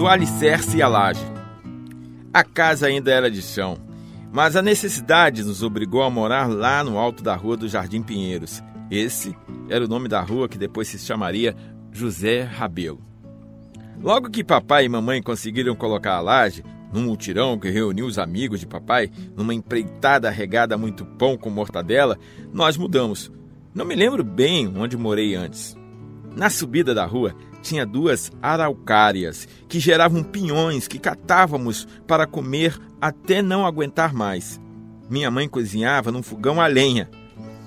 do alicerce e a laje. A casa ainda era de chão, mas a necessidade nos obrigou a morar lá no alto da rua do Jardim Pinheiros. Esse era o nome da rua que depois se chamaria José Rabelo. Logo que papai e mamãe conseguiram colocar a laje, num mutirão que reuniu os amigos de papai, numa empreitada regada a muito pão com mortadela, nós mudamos. Não me lembro bem onde morei antes. Na subida da rua tinha duas araucárias que geravam pinhões que catávamos para comer até não aguentar mais. Minha mãe cozinhava num fogão a lenha.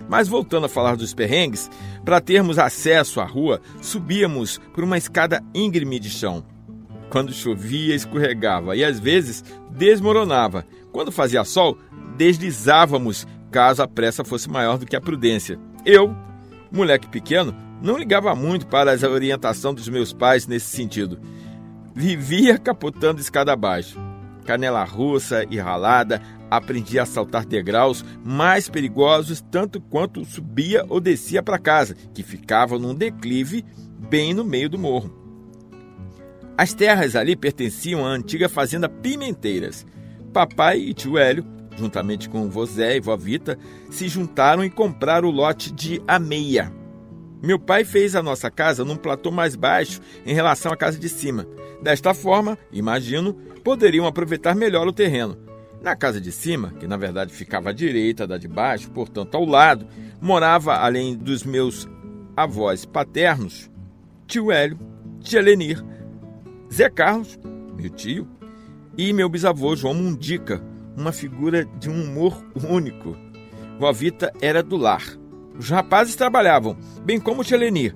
Mas voltando a falar dos perrengues, para termos acesso à rua, subíamos por uma escada íngreme de chão. Quando chovia, escorregava e às vezes desmoronava. Quando fazia sol, deslizávamos caso a pressa fosse maior do que a prudência. Eu, moleque pequeno, não ligava muito para a orientação dos meus pais nesse sentido. Vivia capotando escada abaixo. Canela russa e ralada, aprendi a saltar degraus mais perigosos tanto quanto subia ou descia para casa, que ficava num declive bem no meio do morro. As terras ali pertenciam à antiga fazenda Pimenteiras. Papai e tio Hélio, juntamente com o Zé e vó Vita, se juntaram e compraram o lote de Ameia, meu pai fez a nossa casa num platô mais baixo em relação à casa de cima. Desta forma, imagino, poderiam aproveitar melhor o terreno. Na casa de cima, que na verdade ficava à direita da de baixo, portanto ao lado, morava, além dos meus avós paternos, tio Hélio, tia Lenir, Zé Carlos, meu tio, e meu bisavô João Mundica, uma figura de um humor único. Vó Vita era do lar os rapazes trabalhavam, bem como o Tchelenir.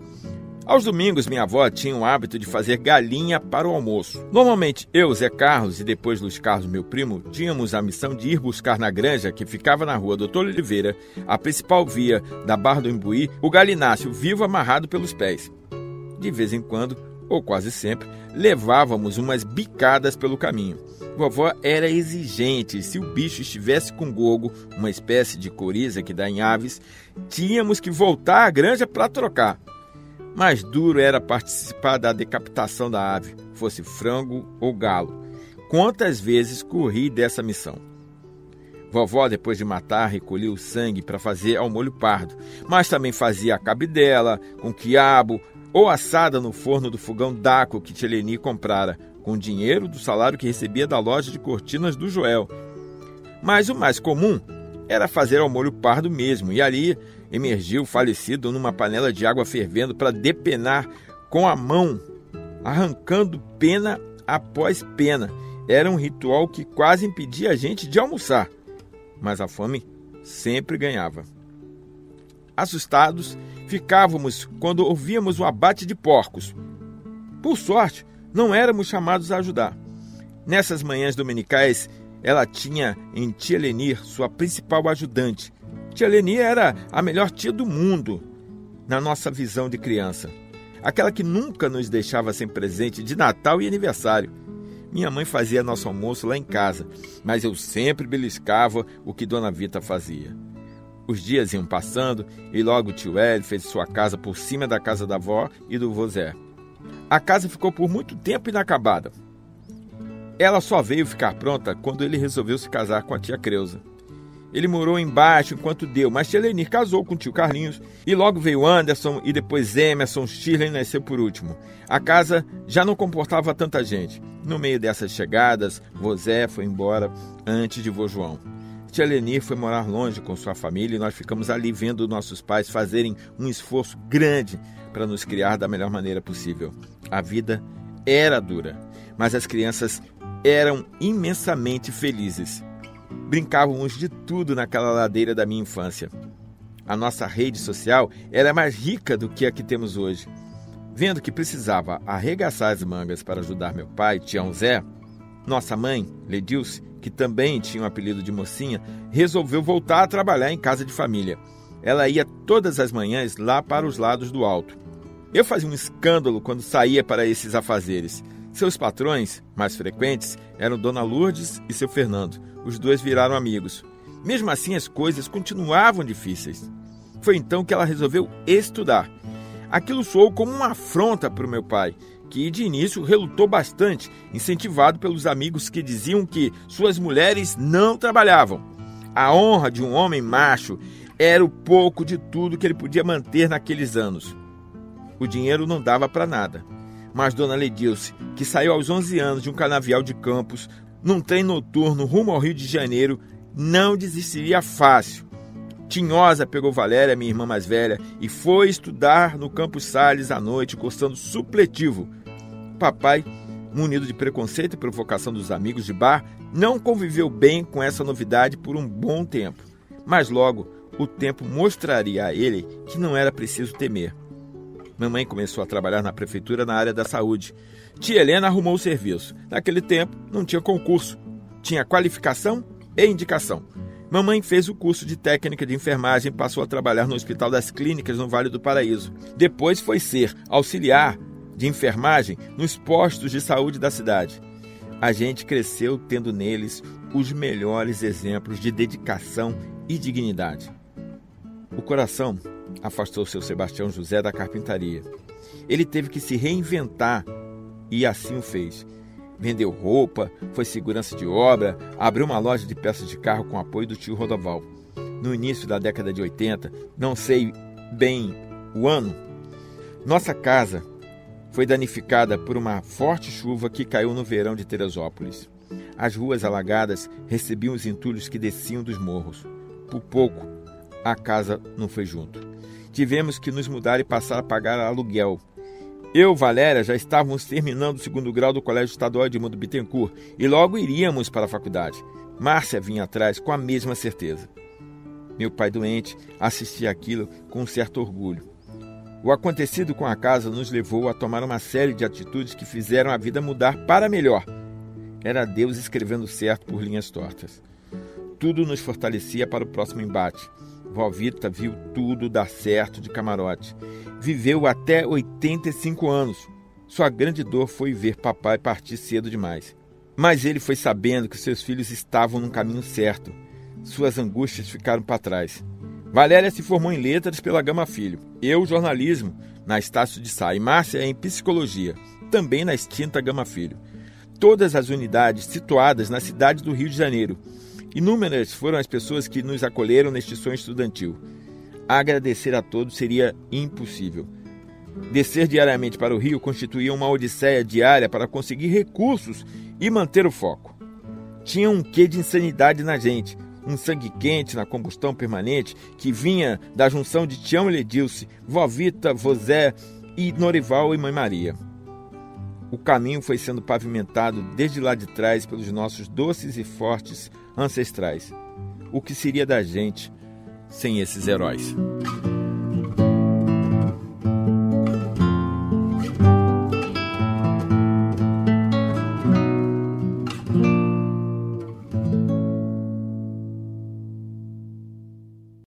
Aos domingos, minha avó tinha o hábito de fazer galinha para o almoço. Normalmente, eu, Zé Carlos e depois Luiz Carlos, meu primo, tínhamos a missão de ir buscar na granja, que ficava na rua Doutor Oliveira, a principal via da Barra do Imbuí, o galináceo vivo amarrado pelos pés. De vez em quando, ou quase sempre, levávamos umas bicadas pelo caminho. Vovó era exigente. Se o bicho estivesse com gogo, uma espécie de coriza que dá em aves, tínhamos que voltar à granja para trocar. Mais duro era participar da decapitação da ave, fosse frango ou galo. Quantas vezes corri dessa missão? Vovó, depois de matar, recolhia o sangue para fazer ao molho pardo, mas também fazia a cabidela, com quiabo, ou assada no forno do fogão Daco que Tcheleni comprara, com dinheiro do salário que recebia da loja de cortinas do Joel. Mas o mais comum era fazer ao molho pardo mesmo, e ali emergiu o falecido numa panela de água fervendo para depenar com a mão, arrancando pena após pena. Era um ritual que quase impedia a gente de almoçar, mas a fome sempre ganhava. Assustados, ficávamos quando ouvíamos o abate de porcos. Por sorte, não éramos chamados a ajudar. Nessas manhãs dominicais, ela tinha em tia Lenir sua principal ajudante. Tia Lenir era a melhor tia do mundo, na nossa visão de criança. Aquela que nunca nos deixava sem presente de Natal e aniversário. Minha mãe fazia nosso almoço lá em casa, mas eu sempre beliscava o que Dona Vita fazia. Os dias iam passando e logo o tio Hélio fez sua casa por cima da casa da avó e do vô Zé. A casa ficou por muito tempo inacabada. Ela só veio ficar pronta quando ele resolveu se casar com a tia Creuza. Ele morou embaixo enquanto deu, mas tia Lenir casou com o tio Carlinhos e logo veio Anderson e depois Emerson, Shirley nasceu por último. A casa já não comportava tanta gente. No meio dessas chegadas, Vozé foi embora antes de vô João. Tia Lenir foi morar longe com sua família e nós ficamos ali vendo nossos pais fazerem um esforço grande para nos criar da melhor maneira possível. A vida era dura, mas as crianças eram imensamente felizes. Brincávamos de tudo naquela ladeira da minha infância. A nossa rede social era mais rica do que a que temos hoje. Vendo que precisava arregaçar as mangas para ajudar meu pai, Tião Zé, nossa mãe, Ledilce, que também tinha o um apelido de mocinha, resolveu voltar a trabalhar em casa de família. Ela ia todas as manhãs lá para os lados do alto. Eu fazia um escândalo quando saía para esses afazeres. Seus patrões, mais frequentes, eram Dona Lourdes e seu Fernando. Os dois viraram amigos. Mesmo assim, as coisas continuavam difíceis. Foi então que ela resolveu estudar. Aquilo soou como uma afronta para o meu pai, que de início relutou bastante, incentivado pelos amigos que diziam que suas mulheres não trabalhavam. A honra de um homem macho era o pouco de tudo que ele podia manter naqueles anos. O dinheiro não dava para nada. Mas Dona Ledilce, que saiu aos 11 anos de um canavial de campos, num trem noturno rumo ao Rio de Janeiro, não desistiria fácil. Tinhosa pegou Valéria, minha irmã mais velha, e foi estudar no Campos Sales à noite, cursando supletivo. Papai, munido de preconceito e provocação dos amigos de bar, não conviveu bem com essa novidade por um bom tempo. Mas logo, o tempo mostraria a ele que não era preciso temer. Mamãe começou a trabalhar na prefeitura na área da saúde. Tia Helena arrumou o serviço. Naquele tempo, não tinha concurso. Tinha qualificação e indicação. Mamãe fez o curso de técnica de enfermagem e passou a trabalhar no Hospital das Clínicas no Vale do Paraíso. Depois foi ser auxiliar de enfermagem nos postos de saúde da cidade. A gente cresceu tendo neles os melhores exemplos de dedicação e dignidade. O coração afastou seu Sebastião José da carpintaria. Ele teve que se reinventar e assim o fez vendeu roupa, foi segurança de obra, abriu uma loja de peças de carro com apoio do tio Rodoval. No início da década de 80, não sei bem o ano, nossa casa foi danificada por uma forte chuva que caiu no verão de Teresópolis. As ruas alagadas recebiam os entulhos que desciam dos morros. Por pouco, a casa não foi junto. Tivemos que nos mudar e passar a pagar aluguel eu, Valéria, já estávamos terminando o segundo grau do Colégio Estadual Edmundo Bittencourt e logo iríamos para a faculdade. Márcia vinha atrás com a mesma certeza. Meu pai doente assistia aquilo com um certo orgulho. O acontecido com a casa nos levou a tomar uma série de atitudes que fizeram a vida mudar para melhor. Era Deus escrevendo certo por linhas tortas. Tudo nos fortalecia para o próximo embate. Valvita viu tudo dar certo de camarote. Viveu até 85 anos. Sua grande dor foi ver papai partir cedo demais. Mas ele foi sabendo que seus filhos estavam no caminho certo. Suas angústias ficaram para trás. Valéria se formou em letras pela Gama Filho. Eu, jornalismo, na Estácio de Sá. E Márcia em psicologia, também na extinta Gama Filho. Todas as unidades situadas na cidade do Rio de Janeiro Inúmeras foram as pessoas que nos acolheram neste sonho estudantil. Agradecer a todos seria impossível. Descer diariamente para o Rio constituía uma odisseia diária para conseguir recursos e manter o foco. Tinha um quê de insanidade na gente, um sangue quente na combustão permanente que vinha da junção de Tião e Ledilce, Vovita, Vozé e Norival e Mãe Maria. O caminho foi sendo pavimentado desde lá de trás pelos nossos doces e fortes ancestrais. O que seria da gente sem esses heróis?